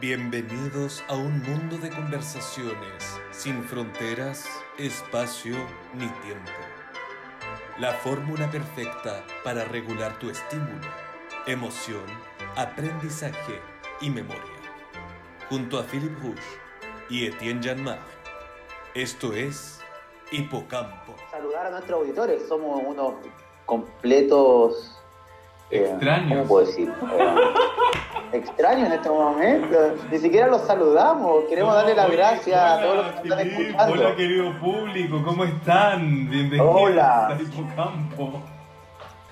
Bienvenidos a un mundo de conversaciones sin fronteras, espacio ni tiempo. La fórmula perfecta para regular tu estímulo, emoción, aprendizaje y memoria. Junto a Philip Rouge y Etienne Janmar. Esto es Hipocampo. Saludar a nuestros auditores, somos unos completos. eh, Extraños. ¿Cómo puedo decir? Eh, extraños en este momento. Ni siquiera los saludamos. Queremos darle las gracias a todos los que nos están escuchando. Hola, querido público, ¿cómo están? Bienvenidos Hola. a Hipocampo.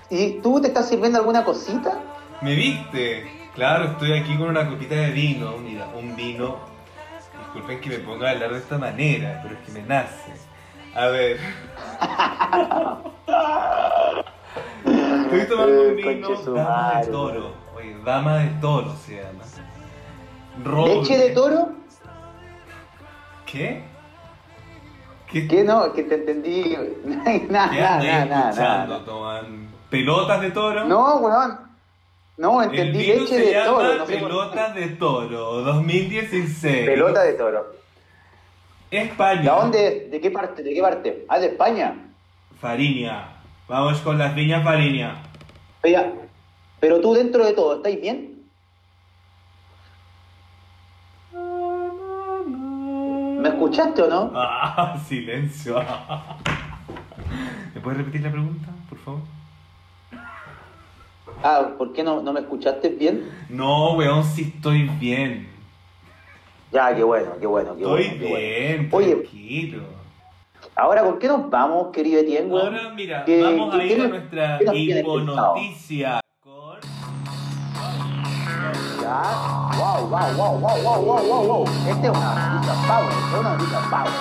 ¿Y tú te estás sirviendo alguna cosita? ¿Me viste? Claro, estoy aquí con una copita de vino, mira, un vino. Disculpen que me ponga a hablar de esta manera, pero es que me nace. A ver. Estoy tomando un vino de. Toro. Dama de Toro se llama. Roble. ¿Leche de toro? ¿Qué? ¿Qué, ¿Qué no? Que te entendí. nada, ¿Qué nada, nada, nada, escuchando, nada. Toman? ¿Pelotas de toro? No, weón. No, El entendí vino leche se de llama toro. No por- Pelotas de Toro 2016. Pelota de toro. España. ¿De dónde? ¿De qué parte? ¿De qué parte? Ah, de España. Fariña. Vamos con las viñas Fariña. Oiga, pero tú dentro de todo, ¿estáis bien? ¿Me escuchaste o no? Ah, silencio. ¿Me puedes repetir la pregunta, por favor? Ah, ¿por qué no, no me escuchaste bien? No, weón, sí estoy bien. Ya, qué bueno, qué bueno, qué Estoy bueno. bueno. bien, Oye, tranquilo. ahora, ¿por qué nos vamos, querido Etienne? Ahora, mira, ¿Qué- vamos a ir a nuestra hiponoticia con... Wow, wow, wow, wow, wow, wow, wow, wow. Esta es una noticia power, es una power.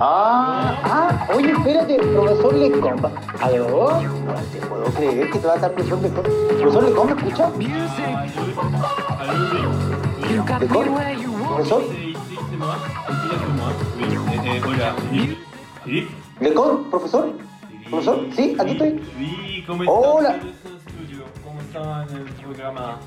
Ah, ah, oye, espérate, profesor Lecombe. ¿Aló? No te puedo creer que te va a estar profesor Lecombe. ¿Profesor Lecombe, me escucha? ¿Lecombe? ¿Profesor? Eh, eh. ¿Lecombe, profesor? ¿Profesor? Sí, aquí estoy. Sí, ¿cómo están Hola. ¿Cómo están en el programa,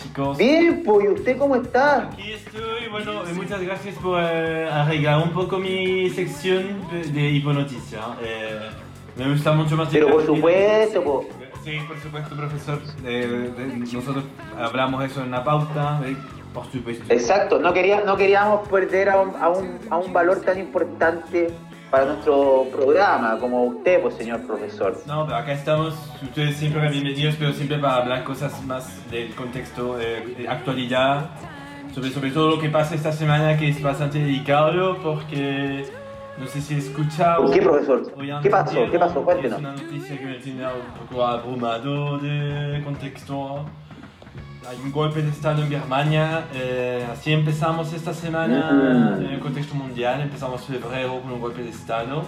chicos? Bien, pues, ¿y usted cómo está? Aquí estoy, bueno, eh, muchas gracias por eh, arreglar un poco mi sección de, hiponoticia. Eh, me gusta mucho más. Pero por supuesto, po. Sí, por supuesto, profesor. Eh, nosotros hablamos eso en la pauta, eh, por supuesto. Exacto, no, quería, no queríamos perder a un, a, un, a un valor tan importante para nuestro programa como usted, pues, señor profesor. No, pero acá estamos, ustedes siempre bienvenidos, pero siempre para hablar cosas más del contexto eh, de actualidad, sobre, sobre todo lo que pasa esta semana, que es bastante delicado, porque no sé si escuchado. ¿Por qué, profesor? ¿Qué pasó? ¿Qué pasó? Es Cuéntenos. una noticia que me tiene un poco abrumado de contexto. Hay un golpe de Estado en Birmania, eh, así empezamos esta semana en el contexto mundial, empezamos febrero con un golpe de Estado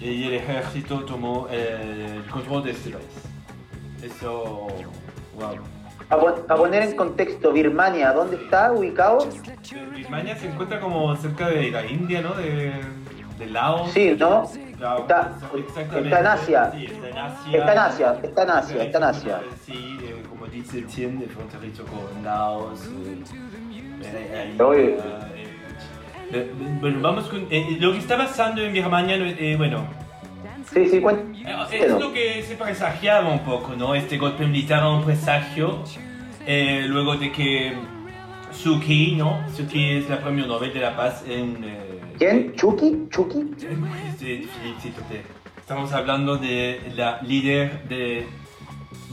y el ejército tomó eh, el control de este país. Eso, wow. A, pon- a poner en contexto, Birmania, ¿dónde está ubicado? Birmania se encuentra como cerca de la India, ¿no? De, de Laos. Sí, ¿no? Claro, Está- está en Asia. Sí, está en Asia. Está en Asia, está en Asia, está en Asia. Sí, eh, como dice Etienne, de fronterizo con Laos. eh, eh, Oye. eh, bueno, vamos con. eh, lo que está pasando en Birmania, eh, bueno, Sí, sí, cuéntanos. es lo que se presagiaba un poco, ¿no? Este golpe militar era un presagio. luego de que Suki, ¿no? Suki es la premio Nobel de la Paz en. ¿Quién? Sí, felicítate. Estamos hablando de la líder de,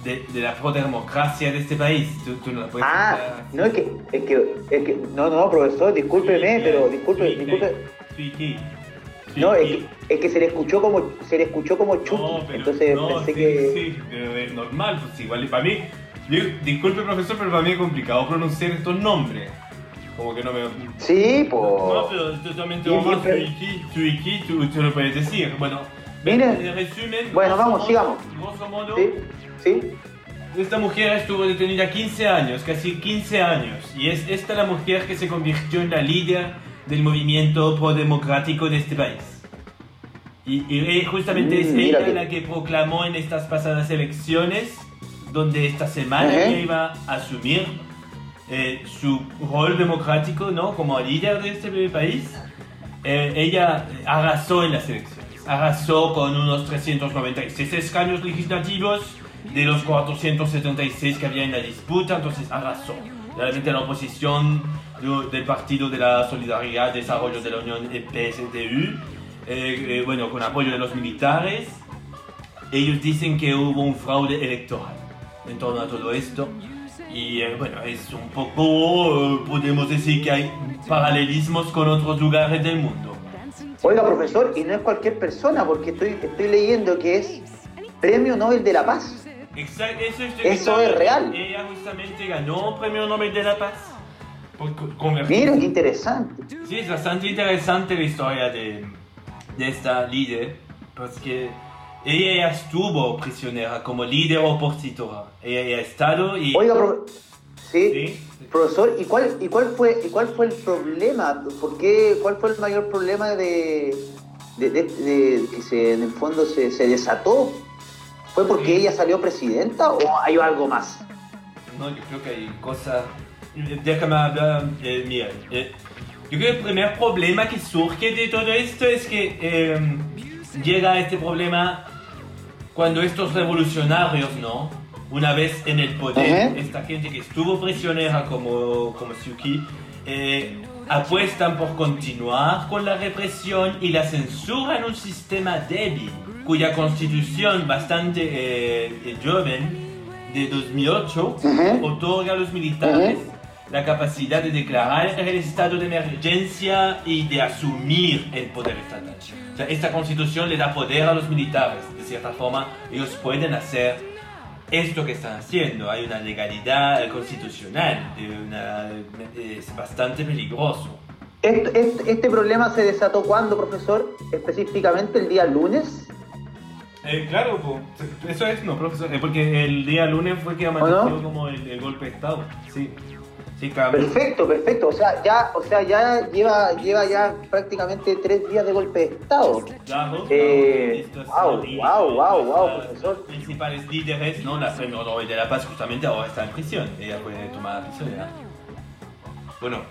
de, de la pro-democracia de este país. Tú, tú no la puedes Ah, no, es que, es que, es que, no, no, profesor, discúlpeme, pero disculpe, disculpe. Suiki, No, es que, es que se le escuchó como, se le escuchó como Chucky, No, pero- entonces no, pensé sí, que... Sí, pero es normal, pues igual. Para mí, yo- disculpe profesor, pero para mí es complicado pronunciar estos nombres. Como que no me... Sí, No, po. pero es totalmente pero- Suiki, Suiki, tú, lo puedes decir. Bueno, en resumen... Bueno, vamos, sigamos. Grosso modo, Sí, sí. Esta mujer estuvo detenida 15 años, casi 15 años, y es esta la mujer que se convirtió en la líder del movimiento pro-democrático de este país. Y, y justamente Mm, es ella la que proclamó en estas pasadas elecciones, donde esta semana Ajá. ella iba a asumir eh, su rol democrático, ¿no? Como líder de este país. Eh, ella arrasó en las elecciones, arrasó con unos 396 escaños legislativos de los 476 que había en la disputa, entonces arrasó. Realmente la oposición de- del Partido de la Solidaridad, Desarrollo de la Unión, el PSDU, eh, eh, bueno, con apoyo de los militares, ellos dicen que hubo un fraude electoral en torno a todo esto. Y eh, bueno, es un poco, podemos decir que hay paralelismos con otros lugares del mundo. Oiga, profesor, y no es cualquier persona, porque estoy, estoy leyendo que es Premio Nobel de la Paz. Exacto, eso, es, Eso es real. Ella justamente ganó Premio Nobel de la Paz. Mira, qué interesante. Sí, es bastante interesante la historia de, de esta líder, porque ella ya estuvo prisionera como líder opositora. Ella ya ha estado y... Oiga, profe- sí, Sí. profesor, ¿y cuál, y cuál fue, y cuál fue el problema? ¿Por qué, ¿Cuál fue el mayor problema de, de, de- de que se, en el fondo se, se desató? ¿Fue porque ella salió presidenta o hay algo más? No, yo creo que hay cosas... Déjame hablar, eh, mira, eh, yo creo que el primer problema que surge de todo esto es que eh, llega este problema cuando estos revolucionarios, ¿no? Una vez en el poder, esta gente que estuvo prisionera como, como Suki, eh, apuestan por continuar con la represión y la censura en un sistema débil, cuya constitución bastante eh, joven, de 2008, Ujú. otorga a los militares la capacidad de declarar el estado de emergencia y de asumir el poder estatal. O sea, esta constitución le da poder a los militares. De cierta forma, ellos pueden hacer esto que están haciendo. Hay una legalidad constitucional, de una- es bastante peligroso. Este, este, este problema se desató cuando, profesor? Específicamente el día lunes. Eh, claro, po. eso es, no, profesor, eh, porque el día lunes fue que amaneció como el, el golpe de Estado. Sí, sí. Perfecto, perfecto. O sea, ya, o sea, ya lleva, lleva ya prácticamente tres días de golpe de estado. Claro, Eh, wow, wow, wow, wow, profesor. principales líderes, ¿no? La premio Nobel de la Paz justamente ahora está en prisión. Ella fue tomada prisionera. Bueno,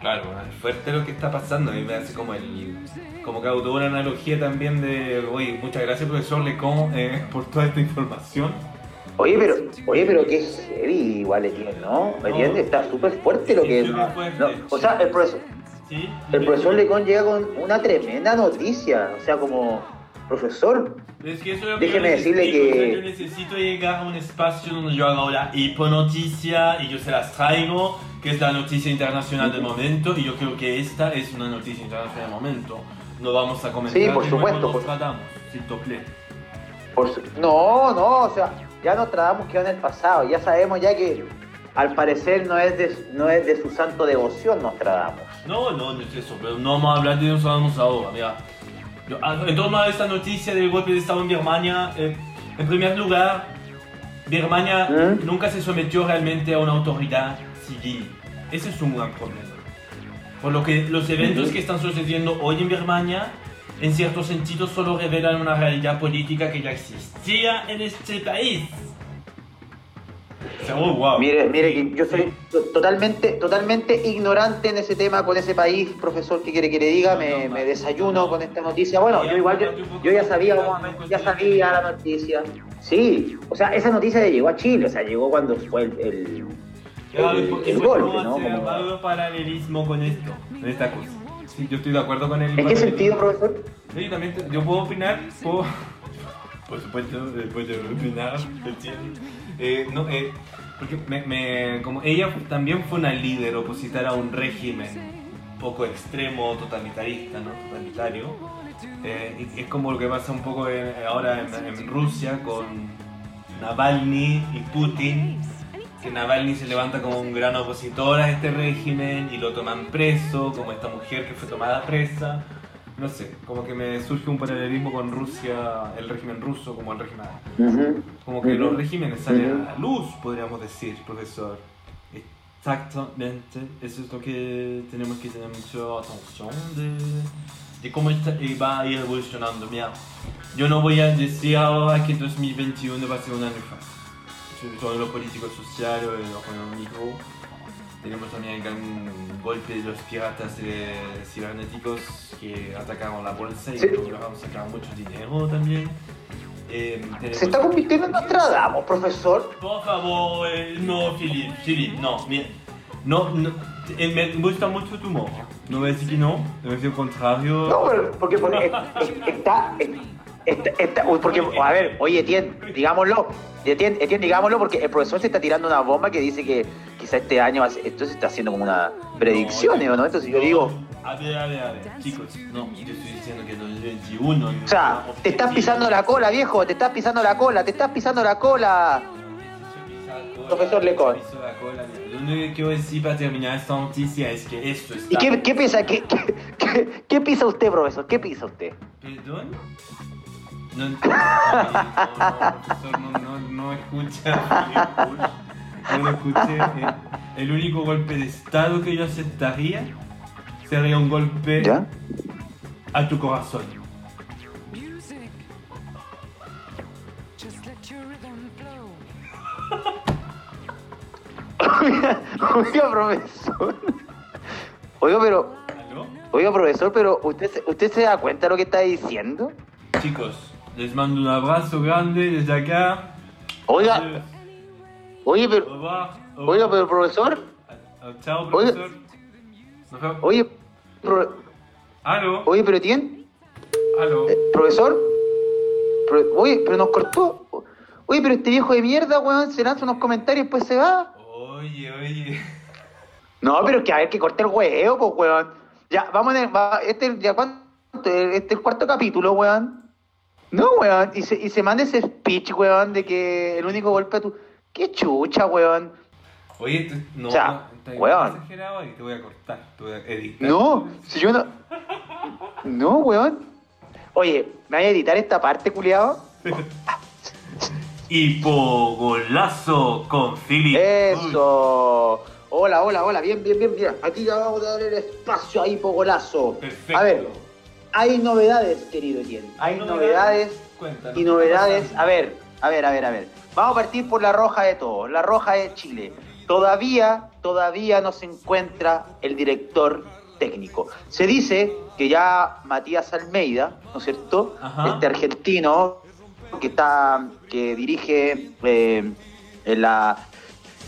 claro, es fuerte lo que está pasando. A mí me hace como el. Como que una analogía también de. Oye, muchas gracias, profesor Lecon, eh, por toda esta información. Oye, pero, oye, pero qué heavy igual Etienne, ¿no? Etienne está súper fuerte lo que es. No, o sea, el profesor, ¿Sí? el profesor Lecon llega con una tremenda noticia. O sea, como profesor, Es que eso es lo que Déjeme decirle necesito, que- Yo necesito llegar a un espacio donde yo haga la hiponoticia y yo se las traigo, que es la noticia internacional del momento, y yo creo que esta es una noticia internacional del momento. No vamos a comentar Sí, por supuesto, por- te plaît. por su- no, no, o sea, ya nos tratamos que en el pasado. Ya sabemos ya que al parecer no es de, no es de su santo devoción Nostradamus. No, no, no es eso, pero no vamos a hablar de Nostradamus ahora. Mira, yo- en torno a esta noticia del golpe de Estado en Birmania, eh, en primer lugar, Birmania ¿Mm? nunca se sometió realmente a una autoridad civil. Ese es un gran problema. Por lo que los eventos que están sucediendo hoy en Birmania, en cierto sentido, solo revelan una realidad política que ya existía en este país. Oh, wow. Mire, mire que yo soy to- totalmente, totalmente ignorante en ese tema con ese país, profesor, ¿qué quiere que le diga? Me, me desayuno con esta noticia. Bueno, yo igual yo, yo ya sabía cómo- ya sabía la noticia. Sí, o sea, esa noticia llegó a Chile, o sea, llegó cuando fue el, el- el- golpe, ¿no? Como- paralelismo con esto, con esta cosa. Sí, yo estoy de acuerdo con el ¿En qué sentido, profesor? Sí, yo también, te- yo puedo opinar, puedo, por supuesto, eh, puedo opinar. Eh, no, eh, porque me, me- como ella también fue una líder opositora a un régimen poco extremo, totalitarista, ¿no? Totalitario. Eh, es como lo que pasa un poco en- ahora en, en Rusia con Navalny y Putin, que Navalny se levanta como un gran opositor a este régimen y lo toman preso, como esta mujer que fue tomada presa. No sé, como que me surge un paralelismo con Rusia, el régimen ruso como el régimen... Ujú. Como que Ujú. los regímenes salen Ujú. a la luz, podríamos decir, profesor. Exactamente, eso es lo que tenemos que tener mucha atención de, de cómo está- eh, va a ir evolucionando. Mira, yo no voy a decir ahora que 2021 va a ser un año fácil, sobre lo político, social lo económico. Tenemos también el gran golpe de los piratas cibernéticos que atacaron la bolsa y Sí. lograron sacar mucho dinero también. Eh, Se está convirtiendo en Nostradamus, profesor. Por favor, eh, no, Philip, Philip, no, mira, no, no, eh, me gusta mucho tu humor. No voy a decir que no, a decir lo contrario. No, pero porque, porque es- es- está, está- uy, porque, a ver, oye, Etienne, digámoslo, Etienne, Etienne, digámoslo, porque el profesor se está tirando una bomba que dice que quizá este año, va a ser- esto se está haciendo como una predicción, ¿o no? Entonces yo No, digo, A ver, a ver, a ver, chicos, no, yo estoy diciendo que en 2021. o sea, te estás pisando la cola, viejo, te estás pisando la cola, te estás pisando la cola. Profesor Lecon. Lo único que quiero decir para terminar esta noticia es que esto está. ¿Y qué, qué piensa, qué, qué, qué- qué pisa usted, profesor? ¿Qué pisa usted? ¿Perdón? No entiendo. No, no, no, escucha. No lo escuché. eh. El único golpe de estado que yo aceptaría sería un golpe ¿Ya? a tu corazón. Oiga, oiga, profesor. Oiga, pero, ¿Aló? oiga, profesor, pero ¿usted, ¿usted se da cuenta de lo que está diciendo? Chicos, les mando un abrazo grande desde acá. Oiga, oye, Au pero, revoir. Au oiga, pero profesor, Ah, Chao, profesor. Oye, pro- ¿Aló? oye, pero tiene, ¿Aló? eh, profesor, Pro- oye, pero nos cortó. Oye, pero este viejo de mierda, weón, se lanza unos comentarios y después se va. Oye, oye. No, pero que a ver que corte el huevo, pues, weón. Ya, vamos a va, este, ya cuánto, este es el cuarto capítulo, weón. No, weón, y se, y se manda ese speech, weón, de que el único golpe a tu... Qué chucha, weón. Oye, tú- no, O sea, no, weón. exagerado y te voy a cortar, te voy a editar. No, si yo no... No, weón. Oye, ¿me voy a editar esta parte, culiado? Hipogolazo con Philip. Eso. Hola, hola, hola. Bien, bien, bien. Mira, aquí ya vamos a darle el espacio ahí, pogolazo. Perfecto. A ver, hay novedades, querido Etienne. Hay novedades Cuéntanos, y ¿qué novedades. A ver, a ver, a ver, a ver. Vamos a partir por la roja de todos, la roja de Chile. Todavía, todavía no se encuentra el director técnico. Se dice que ya Matías Almeida, ¿no es cierto? Ajá. Este argentino que está, que dirige eh, en la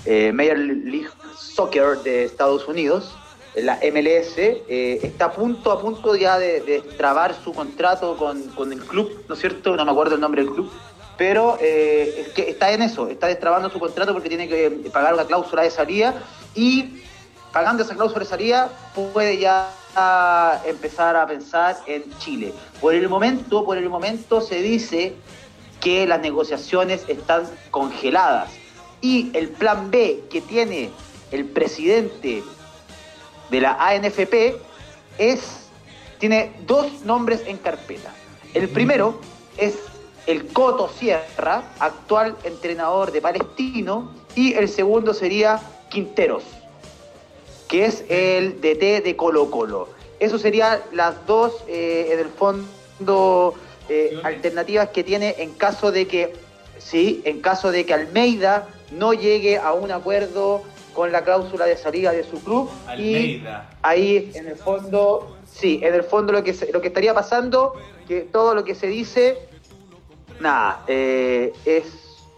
eh, Major League Soccer de Estados Unidos, la MLS, eh, está a punto, a punto ya de, de trabar su contrato con, con el club, ¿no es cierto? No me acuerdo el nombre del club, pero eh, está en eso, está destrabando su contrato porque tiene que pagar una cláusula de salida y pagando esa cláusula de salida puede ya empezar a pensar en Chile. Por el momento, por el momento se dice que las negociaciones están congeladas y el plan B que tiene el presidente de la ANFP es tiene dos nombres en carpeta. El primero es el Coto Sierra, actual entrenador de Palestino, y el segundo sería Quinteros, que es el DT de Colo Colo. Eso serían las dos, eh, en el fondo, eh, alternativas que tiene en caso de que, sí, en caso de que Almeida no llegue a un acuerdo con la cláusula de salida de su club y Almeida. ahí en el fondo, sí, en el fondo lo que lo que estaría pasando, que todo lo que se dice, nada, eh, es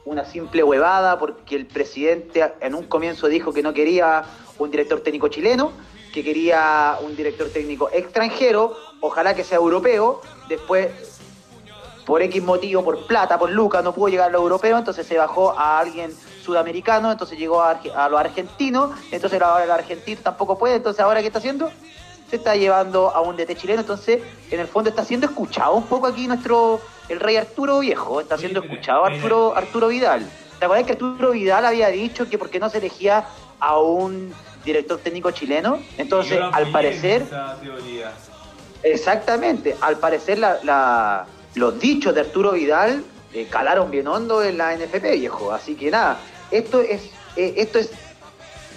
una simple huevada porque el presidente en un comienzo dijo que no quería un director técnico chileno, que quería un director técnico extranjero, ojalá que sea europeo, después por X motivo, por plata, por Lucas, no pudo llegar a los europeos, entonces se bajó a alguien sudamericano, entonces llegó a, a los argentinos, entonces ahora el argentino tampoco puede, entonces ahora ¿qué está haciendo? Se está llevando a un DT chileno, entonces en el fondo está siendo escuchado un poco aquí nuestro, el rey Arturo Viejo, está siendo escuchado. Arturo, Arturo Vidal. ¿Te acuerdas que Arturo Vidal había dicho que por qué no se elegía a un director técnico chileno? La al parecer... en esa teoría. Exactamente, al parecer la- la- los dichos de Arturo Vidal eh, calaron bien hondo en la NFP, viejo. Así que nada, esto es, eh, esto es,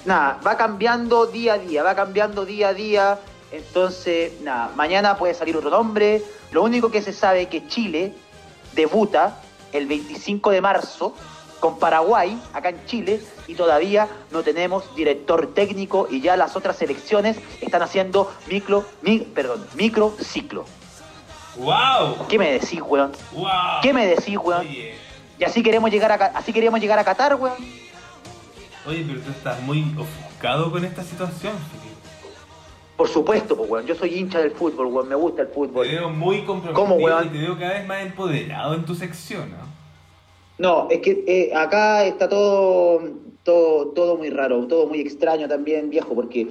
nada, va cambiando día a día, va cambiando día a día Entonces, nada, mañana puede salir otro nombre. Lo único que se sabe es que Chile debuta el 25 de marzo con Paraguay, acá en Chile, y todavía no tenemos director técnico y ya las otras selecciones están haciendo micro, mi- perdón, micro ciclo. ¡Wow! ¿Qué me decís, weón? ¡Wow! ¿Qué me decís, weón? Oye, Y así queremos llegar a, así queríamos llegar a Qatar, weón. oye, pero tú estás muy ofuscado con esta situación, Felipe. Por supuesto, pues, weón. Yo soy hincha del fútbol, weón. Me gusta el Te fútbol. veo muy comprometido ¿Cómo, weón? y te veo cada vez más empoderado en tu sección, ¿no? No, es que eh, acá está todo, todo, todo muy raro, todo muy extraño también, viejo, porque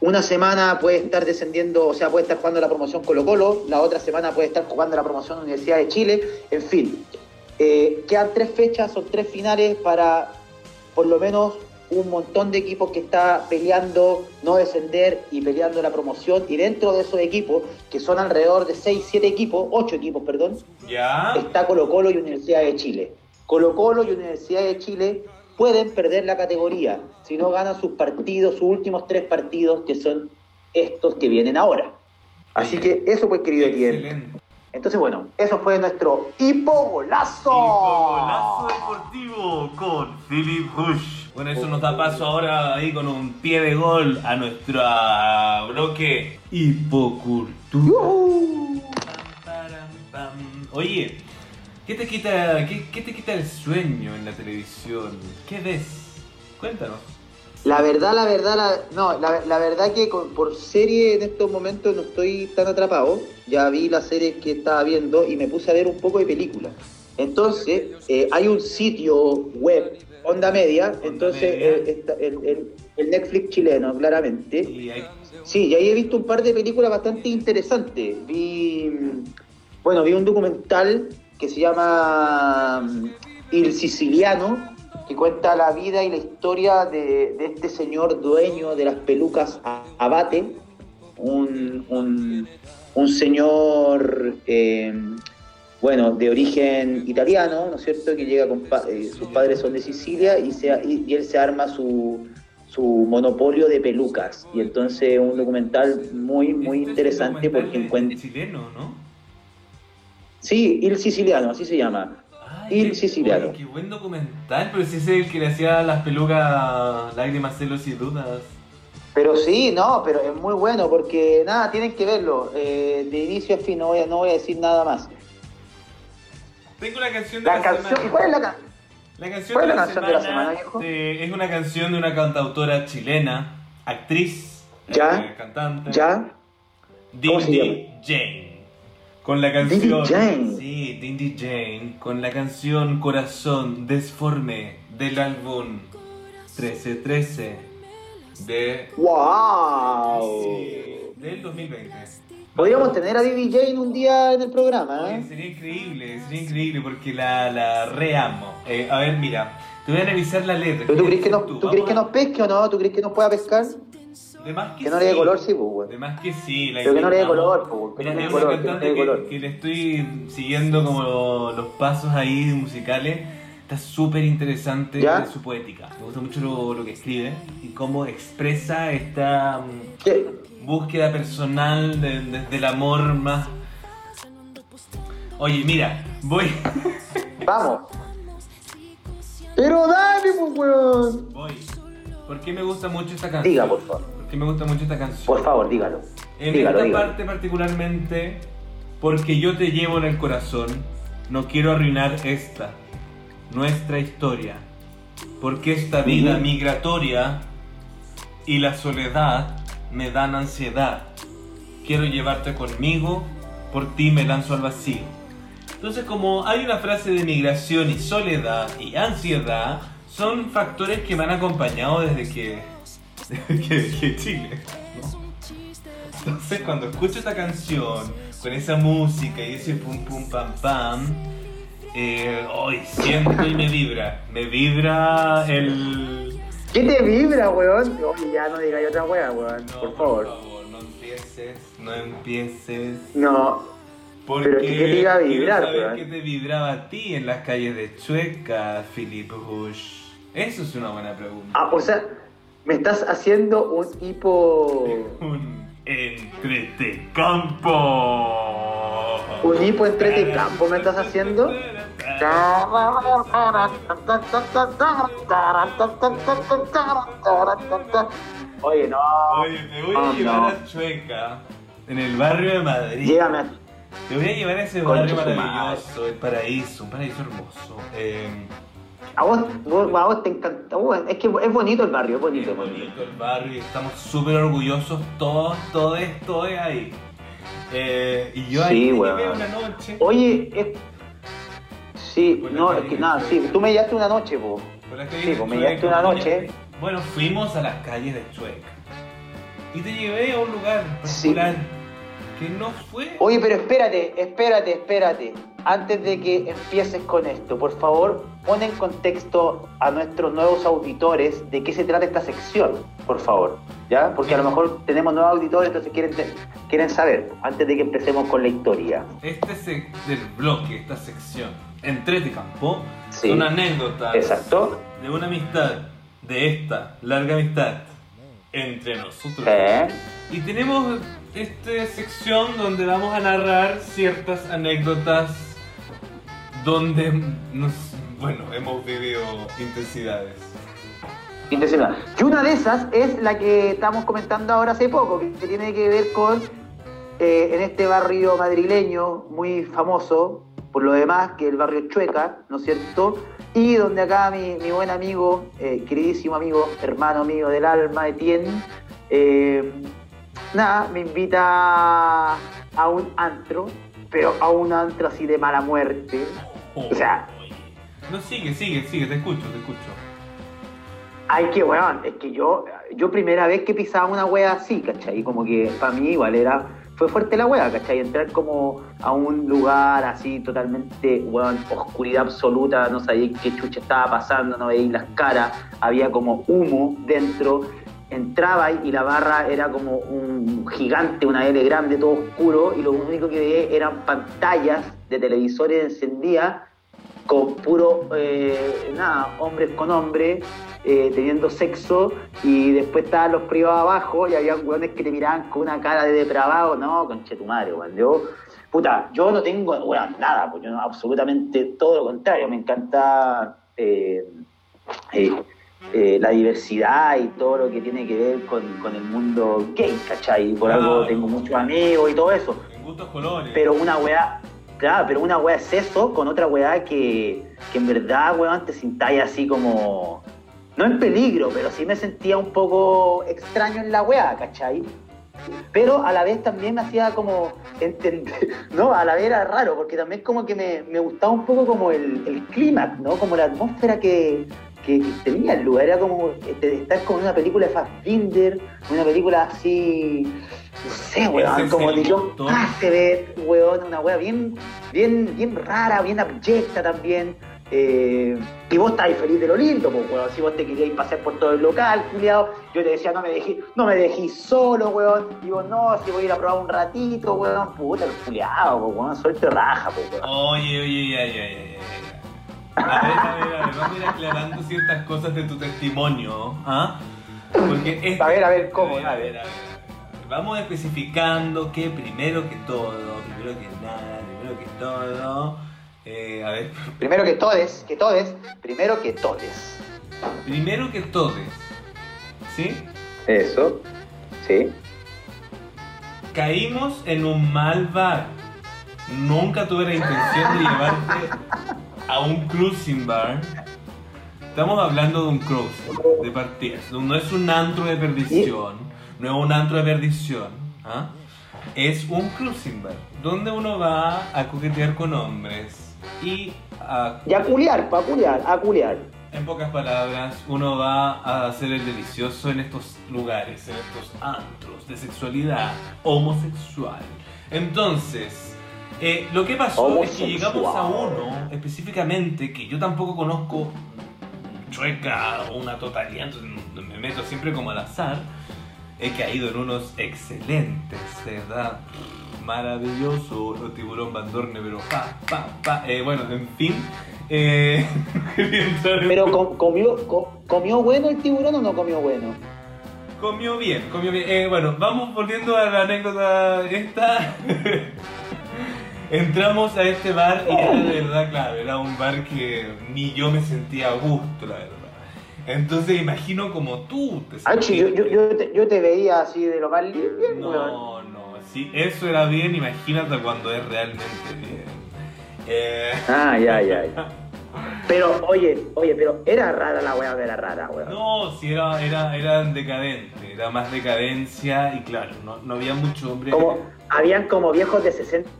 una semana puede estar descendiendo, o sea, puede estar jugando la promoción Colo Colo, la otra semana puede estar jugando la promoción Universidad de Chile, en fin. Eh, quedan tres fechas, son tres finales para por lo menos un montón de equipos que está peleando no descender y peleando la promoción, y dentro de esos equipos, que son alrededor de 6, 7 equipos, 8 equipos, perdón, ¿Ya? está Colo Colo y Universidad de Chile. Colo Colo y Universidad de Chile pueden perder la categoría si no ganan sus partidos, sus últimos tres partidos, que son estos que vienen ahora. Así que eso fue querido. Excelente. Entonces, bueno, eso fue nuestro hipogolazo. Golazo deportivo con Philip Bush. Bueno, eso nos da paso ahora ahí con un pie de gol a nuestro bloque Hipocultura. Oye, ¿qué te quita, qué, qué te quita el sueño en la televisión? ¿Qué ves? Cuéntanos. La verdad, la verdad, la, no, la, la verdad que con- por serie en estos momentos no estoy tan atrapado. Ya vi la serie que estaba viendo y me puse a ver un poco de película. Entonces, eh, hay un sitio web, Onda Media, entonces eh, está- el, el- el Netflix chileno, claramente. Sí, y ahí he visto un par de películas bastante interesantes. Vi, bueno, vi un documental que se llama mm, El Siciliano, que cuenta la vida y la historia de, de este señor dueño de las pelucas Abate, un, un- un señor, eh, bueno, de origen italiano, ¿no es cierto?, que llega con, eh, sus padres son de Sicilia y, se, y, y él se arma su, su monopolio de pelucas. Y entonces un documental muy, muy este interesante documental porque encuentra... chileno, ¿no? Sí, Il Siciliano, así se llama. Qué- Siciliano. Qué buen documental, pero si ese es el que le hacía las pelucas lágrimas, celos y dudas. Pero sí, no, pero es muy bueno porque nada, tienen que verlo. eh, de inicio a fin, no voy a, no voy a decir nada más. Tengo una canción de La la, canción, ¿y semana. cuál es la canción? La canción, ¿Cuál de es la, la canción de la semana, viejo? de- es una canción de una cantautora chilena, actriz, ¿Ya? eh, cantante. ¿Ya? ¿Cómo se Dindy Jane. Con la canción. Dindy Jane. Sí, Dindy Jane. Con la canción Corazón Desforme del álbum 1313 de. ¡Wow! sí, del 2020. Podríamos tener a Didi Jane un día en el programa, Oye, ¿eh? sería increíble, sería increíble porque la, la reamo. Eh, a ver, mira, te voy a analizar la letra. ¿Pero tú ¿Qué crees que nos, tú crees que nos pesque o no? ¿Tú crees que nos pueda pescar? De más que, Que no le dé sí. color, sí, pues, güey. De más que sí. La Pero que no le dé color, que Mira, es una cantante que, que le estoy siguiendo como los pasos ahí musicales. Está súper interesante su poética. Me gusta mucho lo, lo que escribe y cómo expresa esta mm, ¿Qué? búsqueda personal de- desde el amor más... Oye, mira, voy... Vamos. Pero dale, pues, weón. voy. ¿Por qué me gusta mucho esta canción? Diga, por favor. ¿Por qué me gusta mucho esta canción? Por favor, dígalo. En dígalo, esta dígalo. parte particularmente, porque yo te llevo en el corazón, no quiero arruinar esta, nuestra historia, porque esta vida Ujú. migratoria y la soledad me dan ansiedad. Quiero llevarte conmigo, por ti me lanzo al vacío. Entonces, como hay una frase de migración y soledad y ansiedad, son factores que me han acompañado desde que, que Chile. ¿no? Entonces cuando escucho esta canción, con esa música y ese pum pum pam pam, eh, hoy siento y me vibra. Me vibra el... ¿Qué te vibra, weón? Oye, ya no digáis otra weá, weón. No, por favor. no empieces, no empieces. No. Porque Pero ¿qué te iba a vibrar, saber qué te vibraba a ti en las calles de Chueca, Philip Bush. Eso es una buena pregunta. Ah, o sea, me estás haciendo un hipo. Un Entretecampo. Un hipo entretecampo me estás haciendo. Oye, no. Oye, te voy a Oh, llevar no. a Chueca, en el barrio de Madrid. Llévame. Te voy a llevar a ese barrio maravilloso, el paraíso, un paraíso hermoso. Eh, A vos, vos- a vos te encanta. Bueno, es que es bonito el barrio, es bonito, es es bonito. el barrio y estamos súper orgullosos todos, todos, todos ahí. Eh, y yo ahí Sí, llevé una noche. Oye, es... Sí, no, es que nada, sí, tú me llevaste una noche, calles sí, pues me llevaste una noche. Bueno, fuimos a las calles de Chueca. Y te llevé a un lugar Sí. Que no fue. Oye, pero espérate, espérate, espérate. Antes de que empieces con esto, por favor, pon en contexto a nuestros nuevos auditores de qué se trata esta sección, por favor. ¿Ya? Porque a lo mejor tenemos nuevos auditores, entonces quieren, quieren saber, antes de que empecemos con la historia. Este se- del bloque, esta sección, Entrete Campo, Sí. son anécdotas Exacto. de una amistad, de esta larga amistad entre nosotros. ¿Eh? Y tenemos esta sección donde vamos a narrar ciertas anécdotas donde nos, bueno, hemos vivido intensidades. Intencional. Y una de esas es la que estamos comentando ahora hace poco, que que tiene que ver con eh, en este barrio madrileño muy famoso, por lo demás, que el barrio Chueca, ¿no es cierto? Y donde acá mi, mi buen amigo, eh, queridísimo amigo, hermano mío del alma, Etienne, eh, nada, me invita a un antro, pero a un antro así de mala muerte. O sea-. No, sigue, sigue, sigue, te escucho, te escucho. Ay, qué weón, es que yo, yo primera vez que pisaba una wea así, ¿cachai? Como que para mí igual era, fue fuerte la wea, ¿cachai? Entrar como a un lugar así totalmente, weón, oscuridad absoluta, no sabía qué chucha estaba pasando, no veía las caras, había como humo dentro, entraba y la barra era como un gigante, una L grande, todo oscuro, y lo único que veía eran pantallas de televisores encendidas con puro, eh, nada, hombres con hombres, eh, teniendo sexo, y después estaban los privados abajo, y había hueones que te miraban con una cara de depravado, no, conchetumario, weón. Yo, puta, yo no tengo, nada, pues yo no, absolutamente todo lo contrario, me encanta eh, eh, la diversidad y todo lo que tiene que ver con, con el mundo gay, ¿cachai? Por algo tengo muchos amigos y todo eso. En gustos colores. Pero una weá, claro, pero una weá es eso con otra weá que, que en verdad, weón, te sintáis así como. No en peligro, pero sí me sentía un poco extraño en la weá, ¿cachai? Pero a la vez también me hacía como entender, ¿no? A la vez era raro, porque también como que me, me gustaba un poco como el, el clímax, ¿no? Como la atmósfera que, que, tenía el lugar. Era como este, estar como en una película de Fassbinder, una película así, no sé, weón, como de John. Cassavetes, weón, una weá bien, bien, bien rara, bien abyecta también. Eh, y vos estáis feliz de lo lindo, pues, weón. Si vos te queríais pasear por todo el local, culiado, yo te decía, no me dejé, no me dejéis solo, weón. Digo, no, si voy a ir a probar un ratito, weón, puta, culiado, pues, weón, suerte raja, pues, weón. Oye, oye, ay, ay, ay. A ver, a ver, a ver, vamos a ir aclarando ciertas cosas de tu testimonio, ¿ah? Porque este- A ver, a ver, ¿cómo? A ver, a ver, a ver. Vamos especificando que primero que todo, primero que nada, primero que todo, eh, a ver, Primero que todes, que todes, primero que todes. primero que todo, ¿sí? Eso, sí. Caímos en un mal bar. Nunca tuve la intención de llevarte a un cruising bar. Estamos hablando de un cruising, de partidas. No es un antro de perdición. No es un antro de perdición. ¿ah? Es un cruising bar, donde uno va a coquetear con hombres y a Y a culiar, pa' culiar, a culiar. en pocas palabras, uno va a hacer el delicioso en estos lugares, en estos antros de sexualidad homosexual. Entonces, eh, lo que pasó es que llegamos a uno específicamente que yo tampoco conozco chueca o una totalidad, entonces me meto siempre como al azar. He caído en unos excelentes, verdad. Maravilloso, el tiburón bandorne, pero pa, pa, pa. Eh, bueno, en fin. Eh, Pero com- comió, co- ¿comió bueno el tiburón o no comió bueno? Comió bien, comió bien. Eh, bueno, vamos volviendo a la anécdota esta. Entramos a este bar y era de verdad, claro, era un bar que ni yo me sentía a gusto, la verdad. Entonces imagino como tú te Ah, che, yo, yo, yo, te, yo te veía así de lo más weón. No, no, si eso era bien, imagínate cuando es realmente bien. Eh, Ah, ya, ya, ya. Pero, oye, oye, pero era rara la weá, era rara, weón. no, si era, era, era decadente, era más decadencia y claro, no, no había mucho hombre. Como, habían como viejos de 60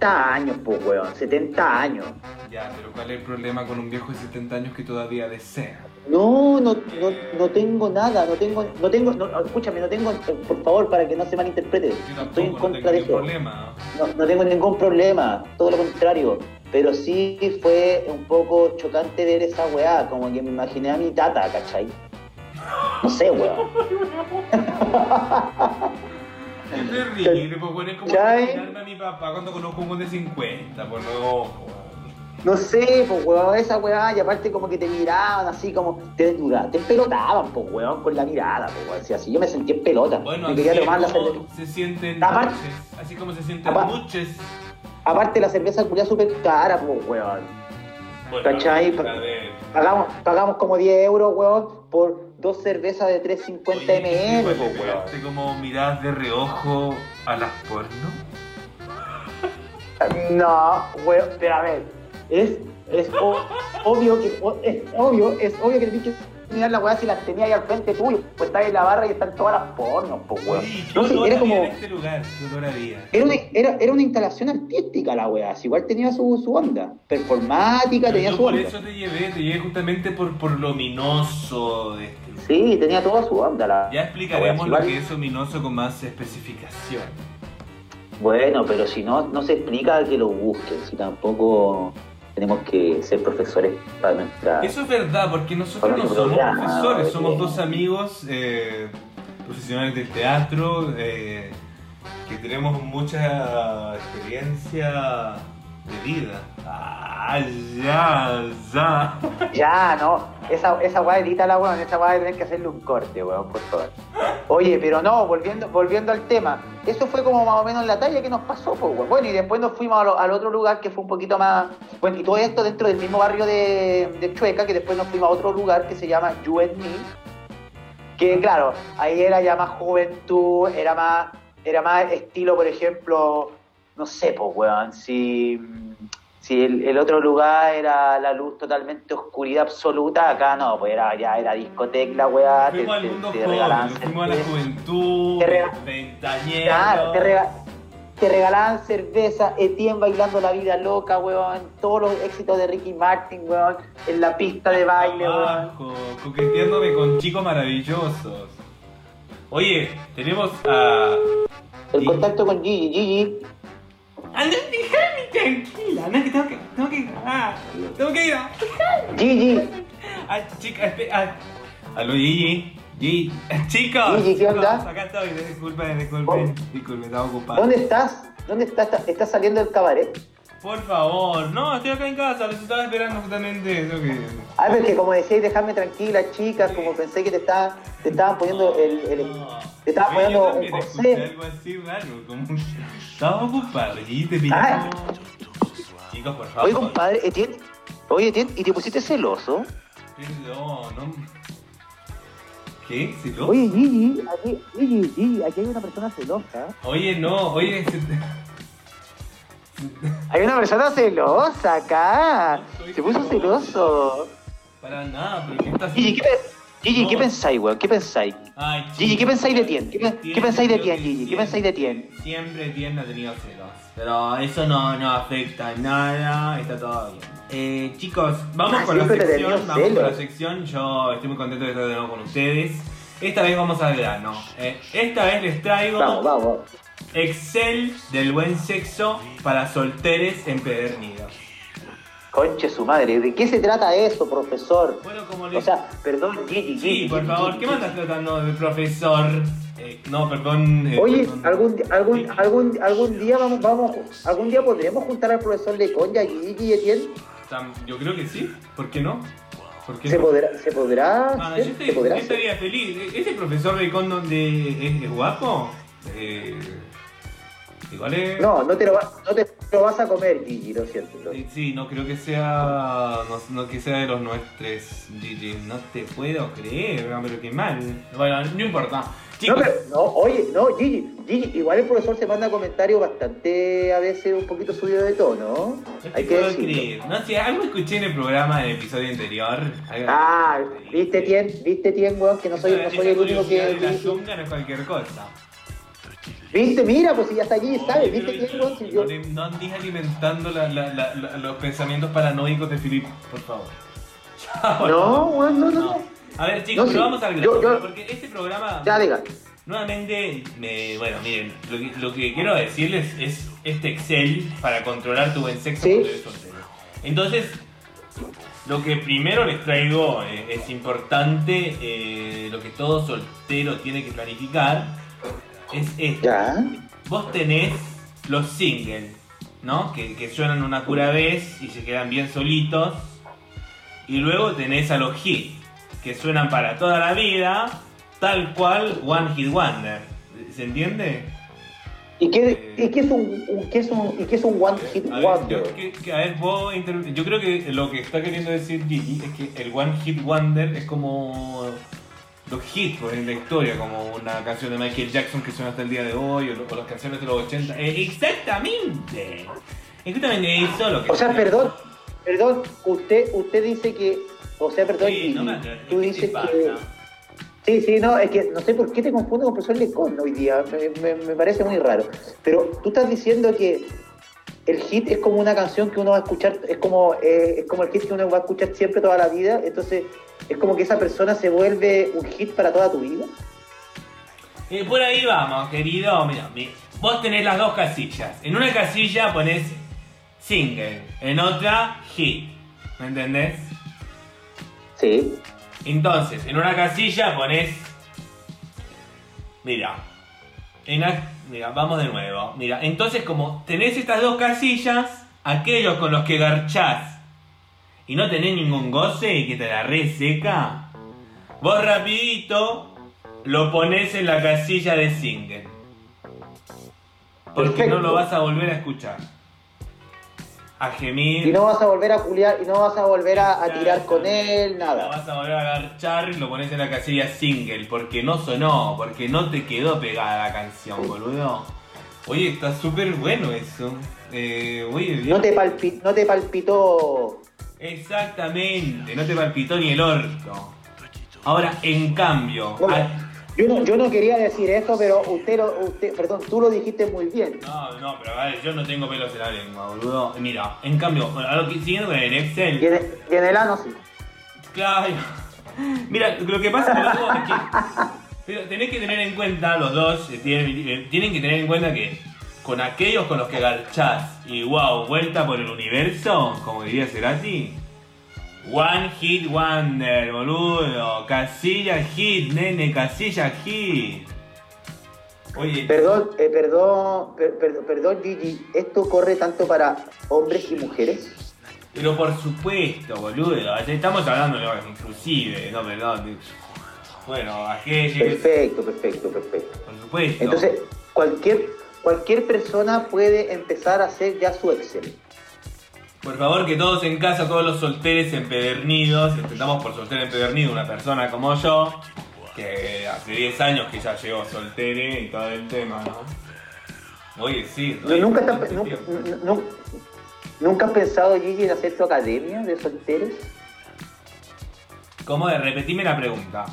años, pues, weón, 70 años. Ya, pero ¿cuál es el problema con un viejo de 70 años que todavía desea? No, no, no, no tengo nada, no tengo, no tengo, no, escúchame, no tengo, por favor, para que no se malinterprete, estoy en contra de eso. problema. No, no tengo ningún problema, todo lo contrario. Pero sí fue un poco chocante ver esa weá, como que me imaginé a mi tata, ¿cachai? No sé, weón. Es terrible, pues bueno, es como ¿Cachai? imaginarme a mi papá cuando conozco un de 50, pues pues. No sé, pues weón, esa weá, y aparte como que te miraban así como, te dura, te pelotaban, pues weón, con la mirada, pues weón. Así yo me sentí en pelota. Bueno, me así quería es tomar la cerveza. se sienten Aparte- noches, así como se sienten Aparte- noches. Aparte la cerveza culia súper cara, pues weón. Bueno, ¿Cachai? Pagamos, pagamos como 10 euros, weón, por dos cervezas de 350 oye, ml, weón. pegaste como miradas de reojo a las porno. No, weón, pero a ver, es, es o- obvio que es obvio, es obvio que tenés que mirar la weá si las tenía ahí al frente tuyo, pues está en la barra y están todas las pornos, pues weón. Oye, ¿qué No sé, era como. en este lugar? Era una, era, era una instalación artística la weá, si igual tenía su, su onda. Performática, tenía Yo su por onda. eso te llevé, te llevé justamente por, por lo ominoso de este. Sí, tenía toda su onda la. Ya explicaremos la lo que es ominoso con más especificación. Bueno, pero si no, no se explica que lo busquen, si tampoco tenemos que ser profesores para nuestra. Eso es verdad, porque nosotros no somos profesores, somos oye. dos amigos eh, profesionales del teatro eh, que tenemos mucha experiencia de vida. Ah, ya, ya. Ya, no, esa, esa weá edita weón, esa weá tener que hacerle un corte, weón, por favor. Oye, pero no, volviendo, volviendo al tema, eso fue como más o menos la talla que nos pasó, weón. Bueno, y después nos fuimos al otro lugar que fue un poquito más. Bueno, y todo esto dentro del mismo barrio de, de Chueca, que después nos fuimos a otro lugar que se llama You and Me. Que claro, ahí era ya más juventud, era más, era más estilo, por ejemplo, no sé, pues, weón, si. Si el, el otro lugar era la luz totalmente oscuridad absoluta, acá no, pues era, ya era discoteca la weá, te, al te- mundo te joven, regalaban fuimos a la cerveza, juventud, Te rega- te, rega- te regalaban cerveza, Etienne bailando la vida loca, weón, todos los éxitos de Ricky Martin, weón, en la pista de baile, weón. Abajo, coqueteándome con chicos maravillosos. Oye, tenemos a. El contacto con Gigi, Gigi, Anda, déjame tranquila, no es que tengo que, tengo que grabar, tengo que grabar. Gigi, Ay, chica, espera. Aló, Gigi. Gigi. Chicos. Gigi, ¿qué onda? Acá estoy, disculpen, disculpen. Disculpen, estaba ocupado. ¿dónde estás? ¿Dónde? ¿Estás- ¿Estás saliendo del cabaret? Por favor, no, estoy acá en casa, les estaba esperando justamente. Tengo que. Ah, pero es que como decíais, dejarme tranquila, chicas, como pensé que te estaban, te estaban poniendo el, el- te estaban poniendo escuché corsé. algo así raro, como. Estaba ocupado, Gigi, te pido. Ah. Chicos, por favor. Oye, compadre, Etienne, oye, Etienne, ¿y te pusiste celoso? No, no. ¿Qué? ¿Celoso? Oye, Gigi, aquí, Gigi, Gigi, aquí hay una persona celosa. Oye, no, oye. se- Hay una persona celosa acá. Se puso celoso. Para nada, pero ¿qué estás Gigi, ¿qué, Gigi, ¿qué No. pensáis, weón? ¿Qué pensáis? Ay, Gigi, ¿qué pensáis de Tien? ¿Qué, qué pensáis de Tien, Gigi? ¿Qué pensáis de Tien? Siempre Tien ha tenido celos. Pero eso no, no afecta nada, está todo bien. Eh, chicos, vamos Ah, con la sección, vamos con la sección. Yo estoy muy contento de estar de nuevo con ustedes. Esta vez vamos al grano. Eh, esta vez les traigo Vamos, vamos. Excel del buen sexo para solteres empedernidos. Conche su madre, ¿de qué se trata eso, profesor? Bueno, como O les... sea, perdón, Gigi, Sí, Gigi, por Gigi, favor, Gigi, ¿qué me Gigi. tratando de profesor? Eh, no, perdón. eh, Oye, perdón. algún, algún, algún, algún día vamos, vamos, algún día podremos juntar al profesor Lecon y a Gigi y Etienne. Yo creo que sí, ¿por qué no? ¿Por qué ¿Se no? podrá? ¿Se podrá? Ah, hacer? yo, estoy- ¿Se podrá yo hacer? estaría feliz. ¿Ese profesor de Condon de, es, es guapo? Eh, igual es... No, no te, lo va- no te lo vas a comer, Gigi, lo siento. Sí, no creo que sea. No, no que sea de los nuestros, Gigi. No te puedo creer, no, pero qué mal. Bueno, no importa. No, Chicos, pero, no, oye, no, Gigi, Gigi, igual el profesor se manda comentarios bastante, a veces, un poquito subido de tono, ¿no? Hay que puedo decirlo. creer. No sé, algo escuché en el programa del episodio anterior. Ah, viste, Tien, viste, Tien, weón, que no soy, no soy el único que... no es cualquier cosa. Viste, mira, pues si ya está allí, ¿sabes? Viste, Tien, weón, si yo... no, no andes alimentando la- la- la- la- los pensamientos paranoicos de Filip, por favor. Chao. No, no, no, no. A ver, chicos, No, sí. vamos al grano. Yo- yo- Porque este programa. Ya, diga. Nuevamente, me- bueno, miren, lo que, lo que quiero decirles es este Excel para controlar tu buen sexo Sí. Entonces, lo que primero les traigo eh, es importante, eh, lo que todo soltero tiene que planificar, es esto. Ya. Vos tenés los singles, ¿no? Que, que suenan una pura vez y se quedan bien solitos. Y luego tenés a los hits, que suenan para toda la vida, tal cual One Hit Wonder. ¿Se entiende? ¿Y qué, y qué es un, un- qué es un, y qué es un one hit ver, wonder? yo, que- que- a ver, inter- yo creo que lo que está queriendo decir Gigi es que el One Hit Wonder es como los hits pues, en la historia, como una canción de Michael Jackson que suena hasta el día de hoy, o, o las canciones de los 80. Eh, exactamente. Exactamente eso lo que... O sea, perdón, perdón, usted, usted dice que, o sea, perdón, Sí, no me tú ¿qué te dices que, sí, sí, no, es que no sé por qué te confundo con profesor Lecon hoy día, me, me- me parece muy raro, pero tú estás diciendo que el hit es como una canción que uno va a escuchar, es como, eh, es como el hit que uno va a escuchar siempre toda la vida, entonces es como que esa persona se vuelve un hit para toda tu vida. Eh, por ahí vamos, querido. Mira, mi- vos tenés las dos casillas. En una casilla ponés single, en otra hit. ¿Me entendés? Sí. Entonces, en una casilla pones. Mira. En la- Mira, vamos de nuevo. Mira, entonces, como tenés estas dos casillas, aquellos con los que garchás y no tenés ningún goce y que te la reseca, vos rapidito lo pones en la casilla de single. Porque Perfecto. no lo vas a volver a escuchar. A gemir. Y no vas a volver a culiar, y no vas a volver a, a tirar con él, nada. vas a volver a agarchar y lo pones en la casilla single, porque no sonó, porque no te quedó pegada la canción, boludo. Oye, está súper bueno eso. Eh, oye, No te, palpi- no te palpitó Exactamente, no te palpitó ni el orto. Ahora, en cambio, Bueno, al- yo, no, yo no quería decir esto, pero usted, lo, usted, perdón, tú lo dijiste muy bien. No, no, pero vale, yo no tengo pelos en la lengua, boludo. Mira, en cambio, a lo que, siguiendo con el Excel, Y en, y en el ano sí. Claro. Mira, lo que pasa boludo, es que. Pero tenés que tener en cuenta, los dos, eh, tienen, eh, tienen que tener en cuenta que con aquellos con los que garchás y wow, vuelta por el universo, como diría Cerati, One Hit Wonder, boludo, casilla hit, nene, casilla hit. Oye, Perdón, eh, perdón, per- per- perdón, Gigi, ¿esto corre tanto para hombres y mujeres? pero por supuesto, boludo, estamos hablando de inclusive, no, perdón. Bueno, aquellos, Perfecto, perfecto, perfecto. por supuesto. Entonces, cualquier, cualquier persona puede empezar a hacer ya su Excel. Por favor, que todos en casa, todos los solteros empedernidos, intentamos por soltero empedernido una persona como yo, que hace 10 años que ya llegó soltere y todo el tema, ¿no? Oye, sí. No, ¿Nunca, oye, está- este nunca, tiempo. nu- ¿Nunca has pensado, Gigi, en hacer tu academia de solteros? ¿Cómo de? Repetime la pregunta.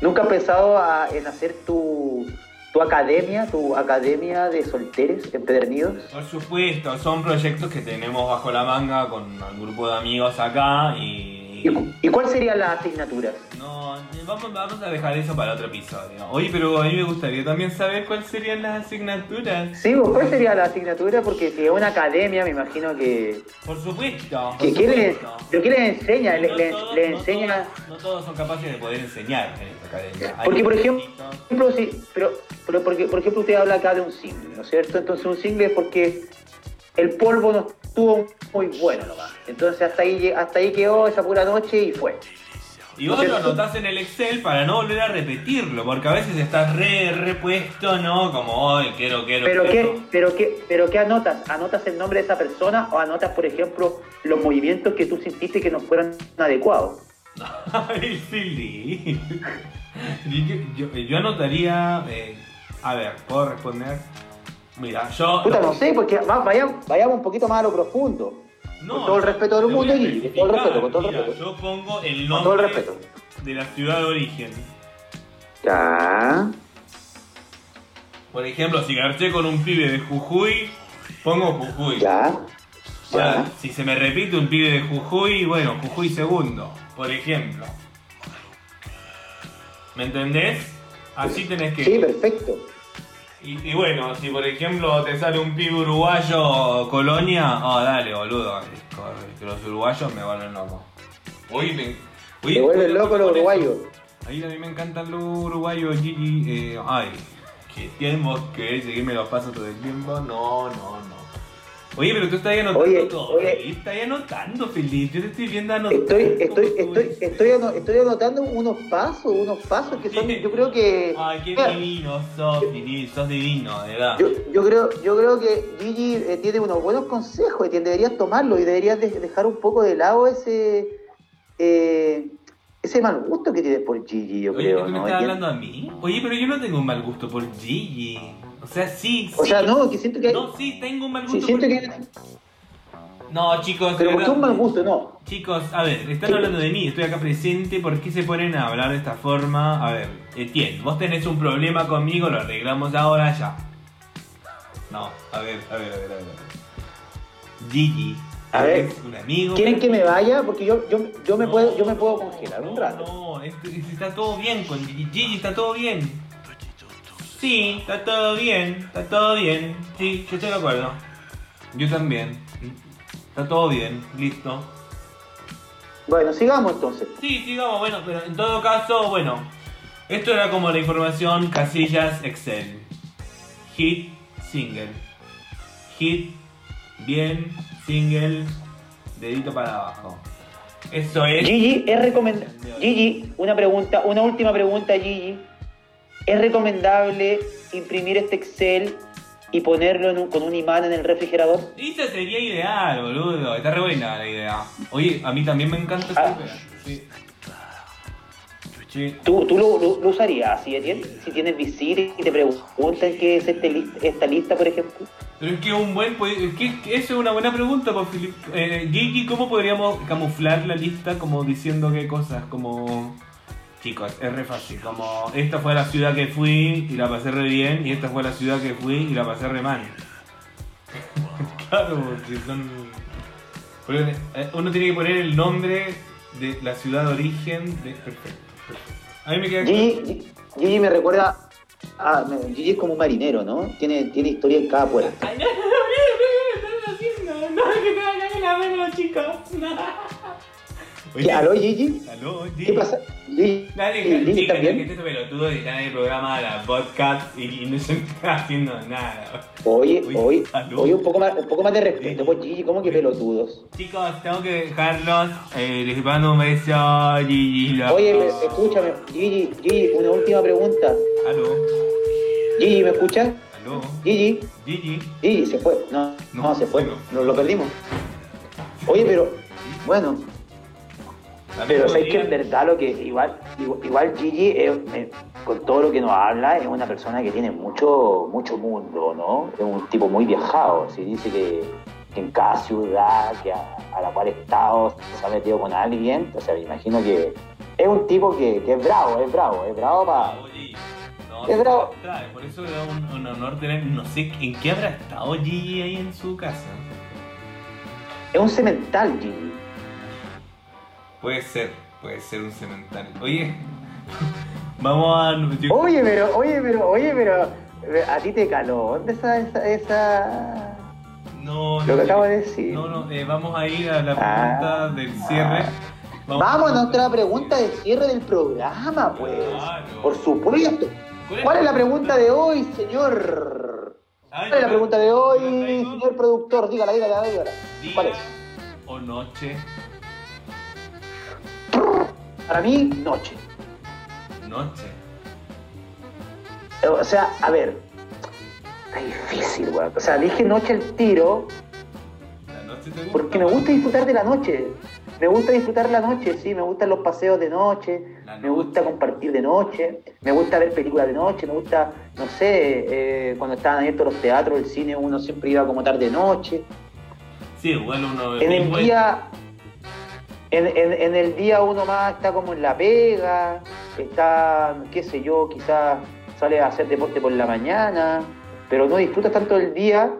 ¿Nunca has pensado a- en hacer tu, tu academia, tu academia de solteros empedernidos? Por supuesto, son proyectos que tenemos bajo la manga con un grupo de amigos acá y... ¿Y, cu- y cuál serían las asignaturas? No, vamos, vamos a dejar eso para otro episodio. Oye, pero a mí me gustaría también saber cuáles serían las asignaturas. Sí, pues, ¿cuál sería la asignatura? Porque si es una academia, me imagino que... Por supuesto. que por ¿Qué supuesto. pero ¿qué les enseña? Le, No todos- no enseña... todos- No todos son capaces de poder enseñar en esta academia. Hay Porque, por ejemplo, sí, pero, pero porque, por ejemplo, usted habla acá de un single, ¿no es cierto? Entonces un single es porque el polvo no estuvo muy bueno nomás. Entonces hasta ahí, hasta ahí quedó esa pura noche y fue. Y vos lo anotás en el Excel para no volver a repetirlo, porque a veces estás re repuesto, ¿no? Como, hoy quiero, quiero, Pero quiero. qué, pero qué, pero qué anotas? ¿Anotas el nombre de esa persona o anotas, por ejemplo, los movimientos que tú sentiste que no fueron adecuados? Ay, Fili. Yo, yo- yo anotaría. eh, a ver, ¿puedo responder? Mira, yo. Puta, no sé, porque va- vayamos, vayamos un poquito más a lo profundo. No, con todo el respeto del mundo, Gigi, con todo el respeto, con todo el Mira, respeto. Yo pongo el Con nombre todo el respeto. de la ciudad de origen. Ya. Por ejemplo, si garché con un pibe de Jujuy, pongo Jujuy. Ya. Ahora, Ya. si se me repite un pibe de Jujuy, bueno, Jujuy segundo, por ejemplo. ¿Me entendés? Así tenés que... Sí, perfecto. Y, y bueno, si por ejemplo te sale un pibe uruguayo Colonia, oh dale boludo, que los uruguayos me vuelven loco. Oye, me... Te vuelven loco los uruguayos. Ahí a mí me encantan los uruguayos, Gigi. Eh, ay, que tiempo que seguirme los pasos todo el tiempo. No, no, no. Oye, pero tú estás ahí anotando Oye, todo. oye. Estás anotando, Felipe. Yo te estoy viendo anotando. Estoy, estoy, estoy, estoy, ano- estoy anotando unos pasos, unos pasos que son, yo creo que. Ay, qué Mira, divino sos, Felipe. Sos divino, de verdad. Yo, yo creo, yo creo que Gigi eh, tiene unos buenos consejos y deberías tomarlo y deberías de- dejar un poco de lado ese eh, ese mal gusto que tienes por Gigi, yo Oye, creo, ¿tú me ¿no? estás hablando a mí? Oye, pero yo no tengo un mal gusto por Gigi. O sea, sí, sí. O sea, no, que siento que hay- No, sí, tengo un mal sí, gusto siento por que No, chicos, pero porque es un mal gusto, no. Chicos, a ver, están hablando de mí, estoy acá presente, ¿por qué se ponen a hablar de esta forma? A ver, Etienne, vos tenés un problema conmigo, lo arreglamos ahora ya. No, a ver, a ver, a ver, a ver. Gigi, A ver, ¿eres un amigo? ¿Quieren que me vaya? Porque yo, yo, yo me puedo, yo me puedo congelar un No, rato. No, es- es- está todo bien con Gigi, Gigi, está todo bien. Sí, está todo bien, está todo bien. Sí, yo estoy de acuerdo. Yo también. Está todo bien, listo. Bueno, sigamos entonces. Sí, sigamos, bueno, pero en todo caso, bueno, esto era como la información casillas Excel. Hit, single. Hit, bien, single, dedito para abajo. Eso es... Gigi, es recomendable. Gigi, una pregunta, una última pregunta, Gigi. ¿Es recomendable imprimir este Excel y ponerlo en un- con un imán en el refrigerador? Esa sería ideal, boludo. Está re buena la idea. Oye, a mí también me encanta Ah. Sí. Sí. ¿Tú, tú lo, lo- lo usarías así, Etienne? Si tienes visita y te preguntan qué es este lis- esta lista, por ejemplo. Pero es que un buen... es que- que Eso es una buena pregunta, Filip. Eh, Gigi, ¿cómo podríamos camuflar la lista como diciendo qué cosas? Como... Chicos, es re fácil. Como, esta fue la ciudad que fui y la pasé re bien, y esta fue la ciudad que fui y la pasé re mal. claro, porque son... eh, Uno tiene que poner el nombre de la ciudad de origen de... Perfecto, perfecto. A mí me queda... Gigi, Gigi me recuerda. Ah, Gigi es como un marinero, ¿no? Tiene, tiene historia en cada puerto. Ay, no, no, no, no, no, no, haciendo. No, que te vayan la mano, chicos. No. ¿Qué, ¿Aló, Gigi? Aló, Gigi. ¿Qué pasa? Gigi, Dale, Gigi, Gigi, ¿estás que este pelotudo está en el programa de la podcast y, y no se está haciendo nada. Oye, Oye, oye, oye, un poco más, un poco más de respeto, pues Gigi, ¿cómo que pelotudos? Chicos, tengo que dejarlos. Eh, les mando un beso, Gigi. Oye, me- escúchame, Gigi, Gigi, una última pregunta. Aló, Gigi, ¿me escuchas? aló. Gigi, Gigi. Gigi, se fue. No, no, No, se fue. no. Lo, lo perdimos. Oye, pero, bueno, pero sabes que en verdad lo que igual, igual, igual Gigi, es- eh, con todo lo que nos habla, es una persona que tiene mucho, mucho mundo, ¿no? Es un tipo muy viajado. Si dice que, que en cada ciudad que a, a la cual ha estado se ha metido con alguien, o sea, me imagino que es un tipo que, que es bravo, es bravo, es bravo para. No, Es bravo. Por eso le da un, un honor tener. No sé en qué habrá estado Gigi ahí en su casa. Es un cemental, Gigi. Puede ser, puede ser un cementerio. Oye, vamos a. yo- Oye, pero, oye, pero, oye, pero, a ti te caló. ¿Dónde esa, esa, esa... No, Lo que no, acabo de decir. No, no, eh, vamos a ir a la Ah. pregunta del cierre. Vamos a nuestra pregunta de cierre del programa, pues. Claro. Por supuesto. ¿Cuál es la pregunta de hoy, señor? Ay, ¿Cuál es la pregunta de hoy, señor productor? Dígala, dígala, dígala. ¿Cuál ¿Día es? o noche? Para mí, noche. Noche. O sea, a ver. Está difícil, weón. O sea, dije noche al tiro La noche te gusta. porque me gusta disfrutar de la noche. Me gusta disfrutar la noche, sí. Me gustan los paseos de noche. Me gusta compartir de noche. Me gusta ver películas de noche. Me gusta, no sé, eh, cuando estaban abiertos los teatros, el cine, uno siempre iba como tarde noche. Sí, igual uno. En el día, en, el día uno más está como en la pega, está, qué sé yo, quizás sale a hacer deporte por la mañana, pero no disfrutas tanto el día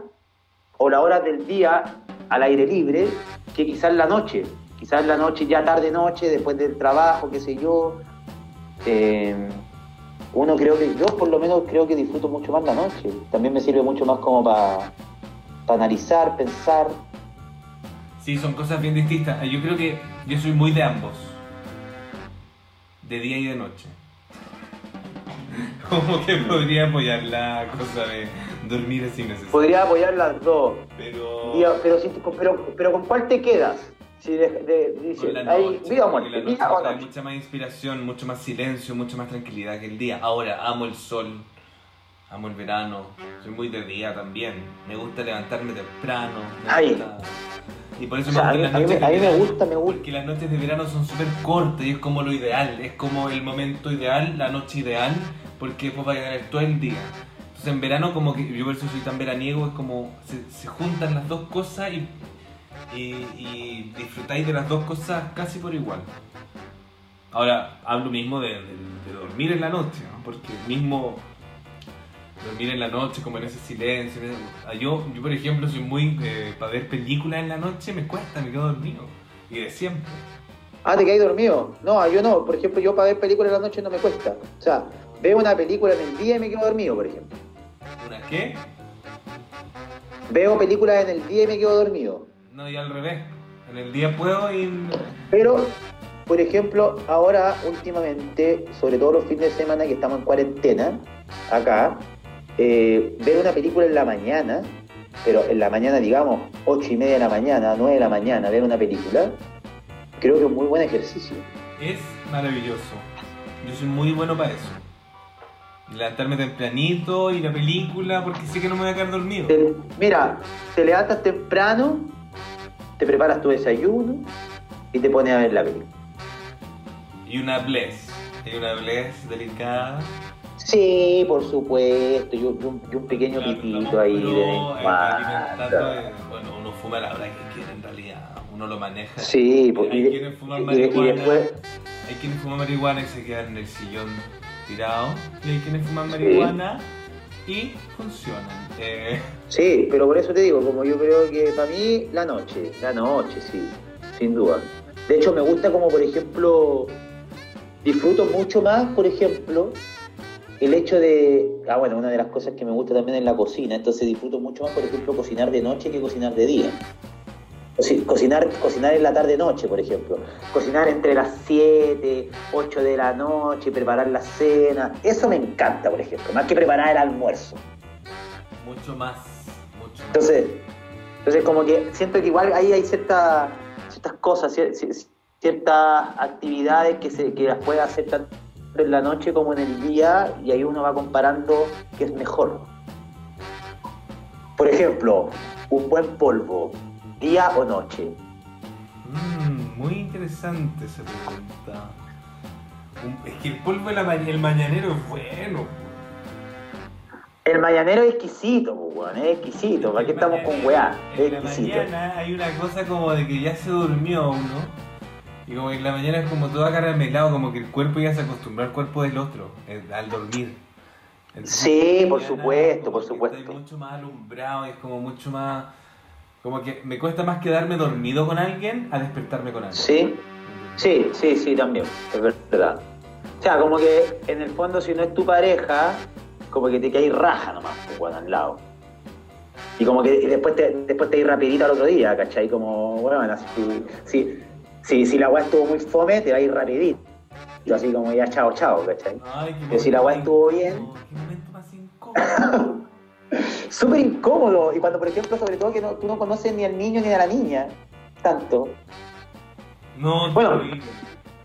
o las horas del día al aire libre que quizás la noche. Quizás la noche, ya tarde noche, después del trabajo, qué sé yo. eh, uno creo que, yo por lo menos creo que disfruto mucho más la noche. También me sirve mucho más como para analizar, pensar. Sí, son cosas bien distintas. Yo creo que yo soy muy de ambos. De día y de noche. Como que podría apoyar la cosa de dormir sin necesidad. Podría apoyar las dos. Pero. Día- pero, si- pero, pero ¿con cuál te quedas? Si de- de- dice, Con la noche, vida o muerte, la noche vida o noche. mucha más inspiración, mucho más silencio, mucho más tranquilidad que el día. Ahora, amo el sol, amo el verano, soy muy de día también. Me gusta levantarme temprano. me gusta- Y por eso O sea, me a mí- me- a mí me gusta, me gusta. Porque las noches de verano son súper cortas y es como lo ideal, es como el momento ideal, la noche ideal, porque después va a tener todo el día. Entonces en verano como que yo por eso soy tan veraniego, es como se, se juntan las dos cosas y, y, y disfrutáis de las dos cosas casi por igual. Ahora, hablo mismo de, de- de dormir en la noche, ¿no? porque mismo dormir en la noche, como en ese silencio. ah, Yo, yo por ejemplo, soy muy. eh, para ver películas en la noche me cuesta, me quedo dormido. Y de siempre. Ah, te caí dormido. No, yo no. Por ejemplo, yo para ver películas en la noche no me cuesta. O sea, veo una película en el día y me quedo dormido, por ejemplo. ¿Una qué? Veo películas en el día y me quedo dormido. No, y al revés. En el día puedo y. Pero, por ejemplo, ahora últimamente, sobre todo los fines de semana que estamos en cuarentena, acá, eh, ver una película en la mañana, pero en la mañana, digamos, ocho y media de la mañana, nueve de la mañana, ver una película, creo que es un muy buen ejercicio. Es maravilloso. Yo soy muy bueno para eso. Levantarme tempranito, ir a película, porque sé que no me voy a quedar dormido. Te- mira, te levantas temprano, te preparas tu desayuno y te pones a ver la película. Y una bless. Y una bless delicada. Sí, por supuesto, y un, y un- y un pequeño Claro, pitito ahí de eh, bueno, uno fuma la hora que quiere en realidad, uno lo maneja. Sí, pues, hay y, quienes marihuana, después, hay quienes fuman marihuana y se quedan en el sillón tirado, y hay quienes fuman marihuana y funcionan. Eh, sí, pero por eso te digo, como yo creo que para mí la noche, la noche, sí, sin duda. De hecho, me gusta como, por ejemplo, disfruto mucho más, por ejemplo, el hecho de, ah, bueno, una de las cosas que me gusta también es la cocina, entonces disfruto mucho más, por ejemplo, cocinar de noche que cocinar de día. Coci- Cocinar, cocinar en la tarde-noche, por ejemplo. Cocinar entre las 7, 8 de la noche, preparar la cena. Eso me encanta, por ejemplo, más que preparar el almuerzo. mucho más, mucho más. Entonces, entonces como que siento que igual ahí hay cierta- ciertas cosas, cier- cier- ciertas actividades que, se, que las puede hacer tanto en la noche como en el día y ahí uno va comparando qué es mejor. Por ejemplo, un buen polvo, día o noche. Mm, muy interesante esa pregunta. Un- Es que el polvo de la ma- el mañanero es bueno. El mañanero es exquisito, pues, weón, es exquisito. ¿Para qué El estamos con weá? Es En la exquisito. mañana hay una cosa como de que ya se durmió uno. Y como que en la mañana es como todo caramelado, como que el cuerpo ya se acostumbró al cuerpo del otro, eh, al dormir. Entonces, Sí, por supuesto, por supuesto. Estoy mucho más alumbrado, es como mucho más... Como que me cuesta más quedarme dormido con alguien a despertarme con alguien. Sí, sí, sí, sí, también, es verdad. O sea, como que en el fondo si no es tu pareja, como que te caes raja nomás, pues, weón, al lado. Y como que después te, después te ir rapidito al otro día, ¿cachai? Como, bueno, así, si, si, si la weá estuvo muy fome, te va a ir rapidito. Así como ya chao, chao, ¿cachai? Ay, Que si la weá estuvo bien. Qué momento más incómodo. súper incómodo. Y cuando, por ejemplo, sobre todo que no- tú no conoces ni al niño ni a la niña, tanto. No, Bueno.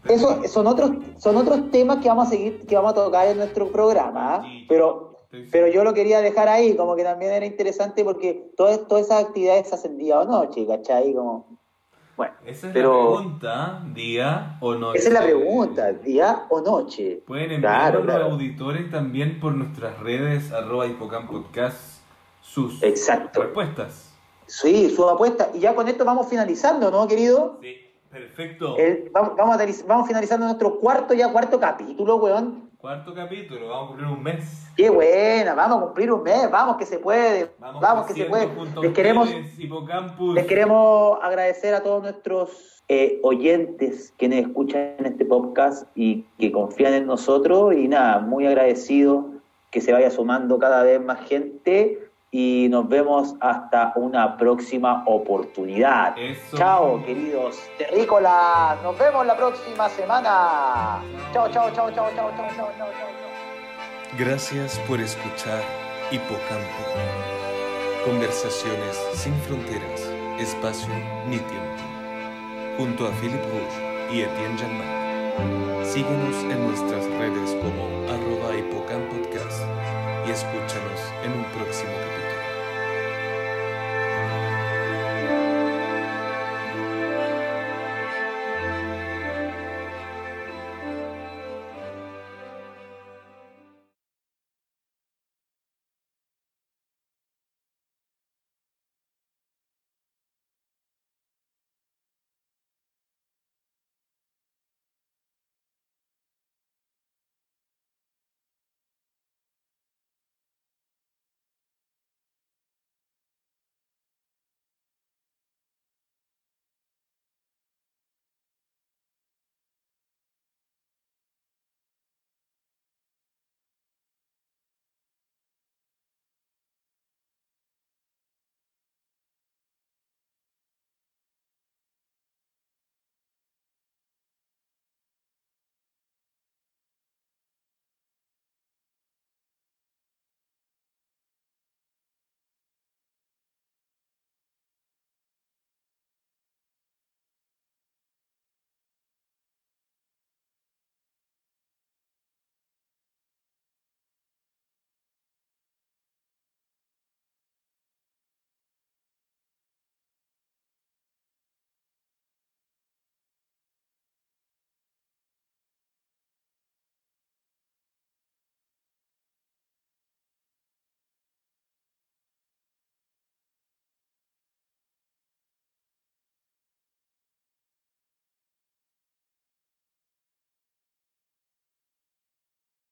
Eso son otros, son otros temas que vamos a seguir, que vamos a tocar en nuestro programa, ¿ah? Pero, pero yo lo quería dejar ahí, como que también era interesante porque todas, todas esas actividades se hacen día o noche, ¿cachai? Como, bueno, Esa es pero- la pregunta, día o noche. esa es la pregunta, día o noche. Pueden enviar Claro, a los claro. auditores también por nuestras redes, arroba Hipocamp Podcast, sus Exacto. respuestas. Sí, su apuesta. Y ya con esto vamos finalizando, ¿no, querido? Sí, perfecto. El- vamos, vamos, a vamos finalizando nuestro cuarto, ya cuarto capítulo, weón. Cuarto capítulo, vamos a cumplir un mes. Qué buena, vamos a cumplir un mes, vamos que se puede, vamos, que se puede. Les queremos, les queremos agradecer a todos nuestros eh, oyentes quienes escuchan este podcast y que confían en nosotros y nada, muy agradecido que se vaya sumando cada vez más gente y nos vemos hasta una próxima oportunidad. Chao, queridos terrícolas. Nos vemos la próxima semana. Chao, chao, chao, chao, chao, chao, chao, chao. Gracias por escuchar Hipocampo. Conversaciones sin fronteras, espacio ni tiempo. Junto a Philip Bush y Etienne Janmac. Síguenos en nuestras redes como arroba hipocampodcast y escúchanos en un próximo capítulo.